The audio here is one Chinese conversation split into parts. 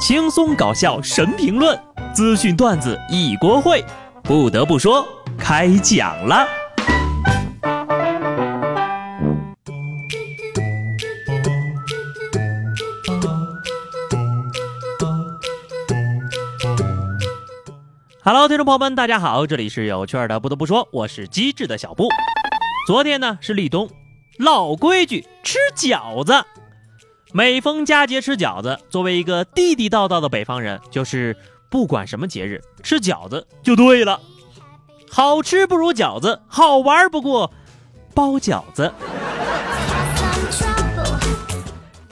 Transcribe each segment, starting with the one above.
轻松搞笑神评论，资讯段子一锅烩。不得不说，开讲了。Hello，听众朋友们，大家好，这里是有趣的。不得不说，我是机智的小布。昨天呢是立冬，老规矩，吃饺子。每逢佳节吃饺子，作为一个地地道道的北方人，就是不管什么节日吃饺子就对了。好吃不如饺子，好玩不过包饺子。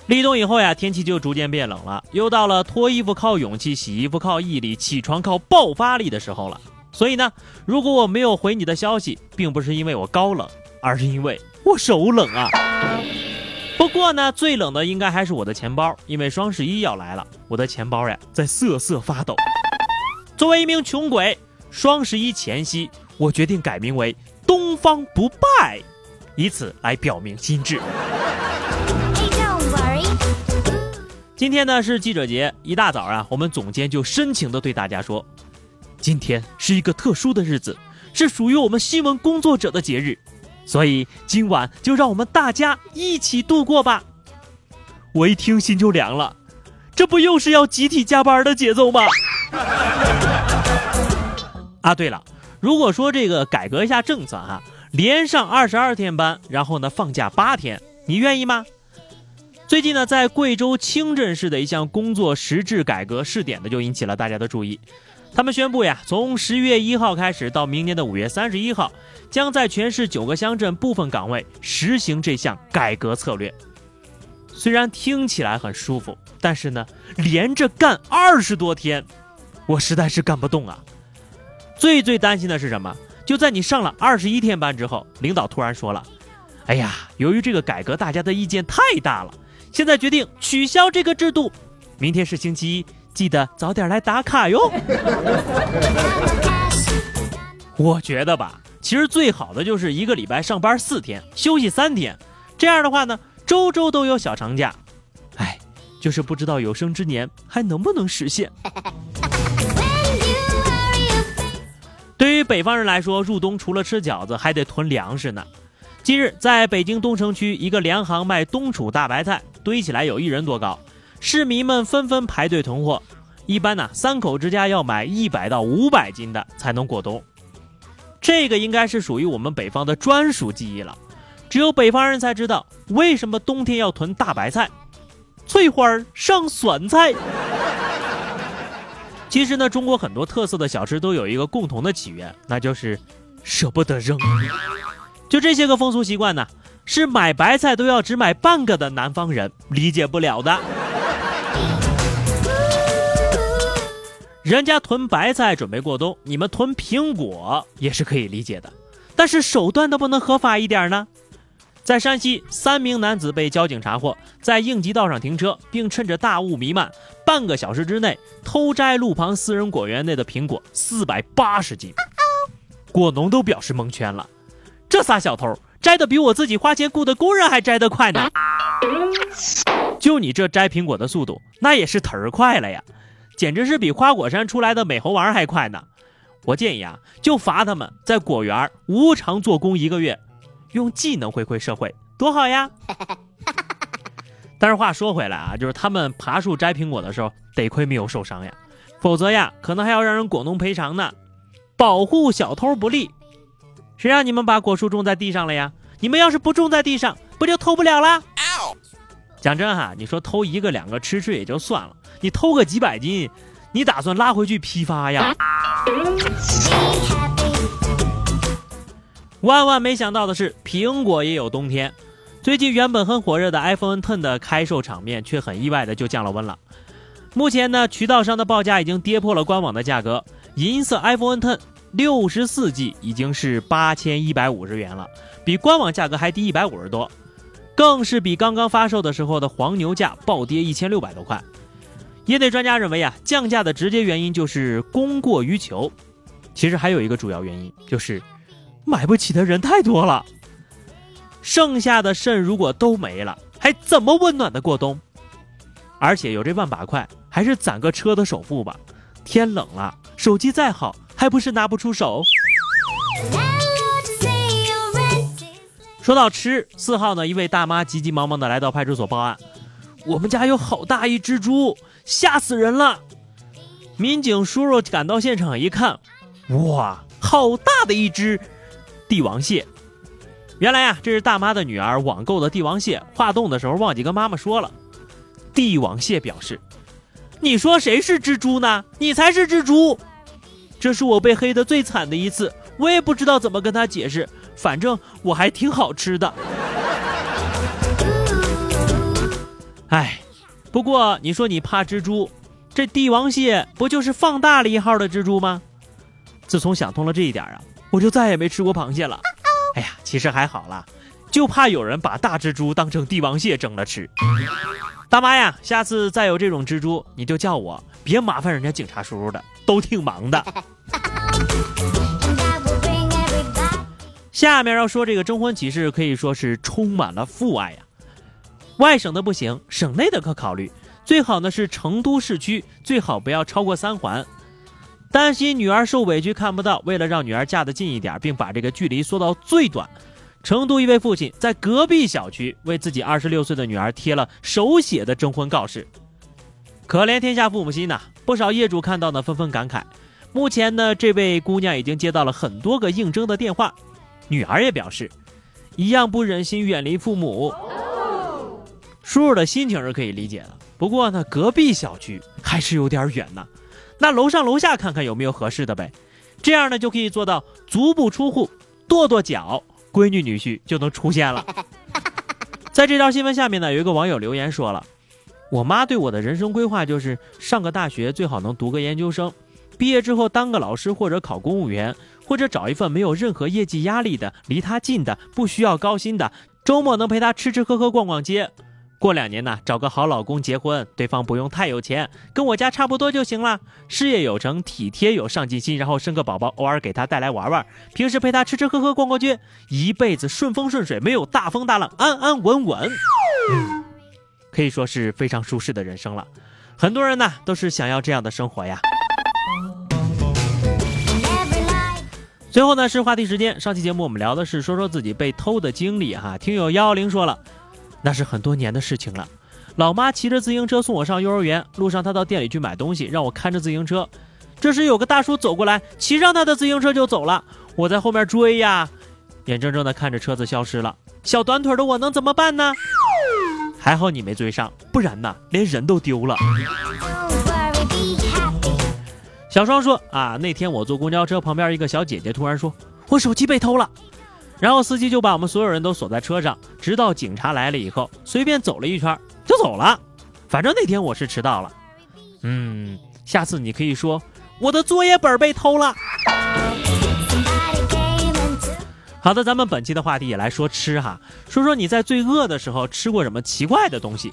立冬以后呀，天气就逐渐变冷了，又到了脱衣服靠勇气、洗衣服靠毅力、起床靠爆发力的时候了。所以呢，如果我没有回你的消息，并不是因为我高冷，而是因为我手冷啊。不过呢，最冷的应该还是我的钱包，因为双十一要来了，我的钱包呀在瑟瑟发抖。作为一名穷鬼，双十一前夕，我决定改名为“东方不败”，以此来表明心志。今天呢是记者节，一大早啊，我们总监就深情地对大家说：“今天是一个特殊的日子，是属于我们新闻工作者的节日。”所以今晚就让我们大家一起度过吧。我一听心就凉了，这不又是要集体加班的节奏吗？啊，对了，如果说这个改革一下政策哈，连上二十二天班，然后呢放假八天，你愿意吗？最近呢，在贵州清镇市的一项工作实质改革试点呢，就引起了大家的注意。他们宣布呀，从十一月一号开始到明年的五月三十一号，将在全市九个乡镇部分岗位实行这项改革策略。虽然听起来很舒服，但是呢，连着干二十多天，我实在是干不动啊。最最担心的是什么？就在你上了二十一天班之后，领导突然说了：“哎呀，由于这个改革大家的意见太大了，现在决定取消这个制度。明天是星期一。”记得早点来打卡哟。我觉得吧，其实最好的就是一个礼拜上班四天，休息三天，这样的话呢，周周都有小长假。哎，就是不知道有生之年还能不能实现。对于北方人来说，入冬除了吃饺子，还得囤粮食呢。近日，在北京东城区一个粮行卖冬储大白菜，堆起来有一人多高。市民们纷纷排队囤货，一般呢，三口之家要买一百到五百斤的才能过冬。这个应该是属于我们北方的专属记忆了，只有北方人才知道为什么冬天要囤大白菜、翠花上酸菜。其实呢，中国很多特色的小吃都有一个共同的起源，那就是舍不得扔。就这些个风俗习惯呢，是买白菜都要只买半个的南方人理解不了的。人家囤白菜准备过冬，你们囤苹果也是可以理解的，但是手段能不能合法一点呢？在山西，三名男子被交警查获，在应急道上停车，并趁着大雾弥漫，半个小时之内偷摘路旁私人果园内的苹果四百八十斤。果农都表示蒙圈了，这仨小偷摘的比我自己花钱雇的工人还摘得快呢。就你这摘苹果的速度，那也是忒儿快了呀！简直是比花果山出来的美猴王还快呢！我建议啊，就罚他们在果园无偿做工一个月，用技能回馈社会，多好呀！但是话说回来啊，就是他们爬树摘苹果的时候，得亏没有受伤呀，否则呀，可能还要让人果农赔偿呢。保护小偷不利，谁让你们把果树种在地上了呀？你们要是不种在地上，不就偷不了了？讲真哈，你说偷一个两个吃吃也就算了。你偷个几百斤，你打算拉回去批发呀？万万没想到的是，苹果也有冬天。最近原本很火热的 iPhone Ten 的开售场面，却很意外的就降了温了。目前呢，渠道商的报价已经跌破了官网的价格。银色 iPhone Ten 六十四 G 已经是八千一百五十元了，比官网价格还低一百五十多，更是比刚刚发售的时候的黄牛价暴跌一千六百多块。业内专家认为啊，降价的直接原因就是供过于求，其实还有一个主要原因就是买不起的人太多了。剩下的肾如果都没了，还怎么温暖的过冬？而且有这万把块，还是攒个车的首付吧。天冷了，手机再好，还不是拿不出手。说到吃，四号呢，一位大妈急急忙忙的来到派出所报案，我们家有好大一只猪，吓死人了。民警叔叔赶到现场一看，哇，好大的一只帝王蟹！原来呀，这是大妈的女儿网购的帝王蟹，化冻的时候忘记跟妈妈说了。帝王蟹表示：“你说谁是蜘蛛呢？你才是蜘蛛！这是我被黑的最惨的一次，我也不知道怎么跟他解释。反正我还挺好吃的。”哎，不过你说你怕蜘蛛，这帝王蟹不就是放大了一号的蜘蛛吗？自从想通了这一点啊，我就再也没吃过螃蟹了。哎呀，其实还好啦，就怕有人把大蜘蛛当成帝王蟹蒸了吃。大妈呀，下次再有这种蜘蛛，你就叫我，别麻烦人家警察叔叔的，都挺忙的。下面要说这个征婚启事，可以说是充满了父爱呀。外省的不行，省内的可考虑，最好呢是成都市区，最好不要超过三环。担心女儿受委屈看不到，为了让女儿嫁得近一点，并把这个距离缩到最短。成都一位父亲在隔壁小区为自己二十六岁的女儿贴了手写的征婚告示，可怜天下父母心呐！不少业主看到呢，纷纷感慨。目前呢，这位姑娘已经接到了很多个应征的电话，女儿也表示，一样不忍心远离父母。叔叔的心情是可以理解的，不过呢，隔壁小区还是有点远呢。那楼上楼下看看有没有合适的呗，这样呢就可以做到足不出户，跺跺脚。闺女女婿就能出现了。在这条新闻下面呢，有一个网友留言说了：“我妈对我的人生规划就是上个大学，最好能读个研究生，毕业之后当个老师或者考公务员，或者找一份没有任何业绩压力的、离他近的、不需要高薪的，周末能陪他吃吃喝喝、逛逛街。”过两年呢，找个好老公结婚，对方不用太有钱，跟我家差不多就行了。事业有成，体贴有上进心，然后生个宝宝，偶尔给他带来玩玩，平时陪他吃吃喝喝、逛逛街，一辈子顺风顺水，没有大风大浪，安安稳稳。可以说是非常舒适的人生了。很多人呢都是想要这样的生活呀。最后呢是话题时间，上期节目我们聊的是说说自己被偷的经历哈，听友幺幺零说了。那是很多年的事情了。老妈骑着自行车送我上幼儿园，路上她到店里去买东西，让我看着自行车。这时有个大叔走过来，骑上他的自行车就走了。我在后面追呀，眼睁睁地看着车子消失了。小短腿的我能怎么办呢？还好你没追上，不然呢，连人都丢了。小双说啊，那天我坐公交车，旁边一个小姐姐突然说，我手机被偷了。然后司机就把我们所有人都锁在车上，直到警察来了以后，随便走了一圈就走了。反正那天我是迟到了。嗯，下次你可以说我的作业本被偷了。好的，咱们本期的话题也来说吃哈，说说你在最饿的时候吃过什么奇怪的东西。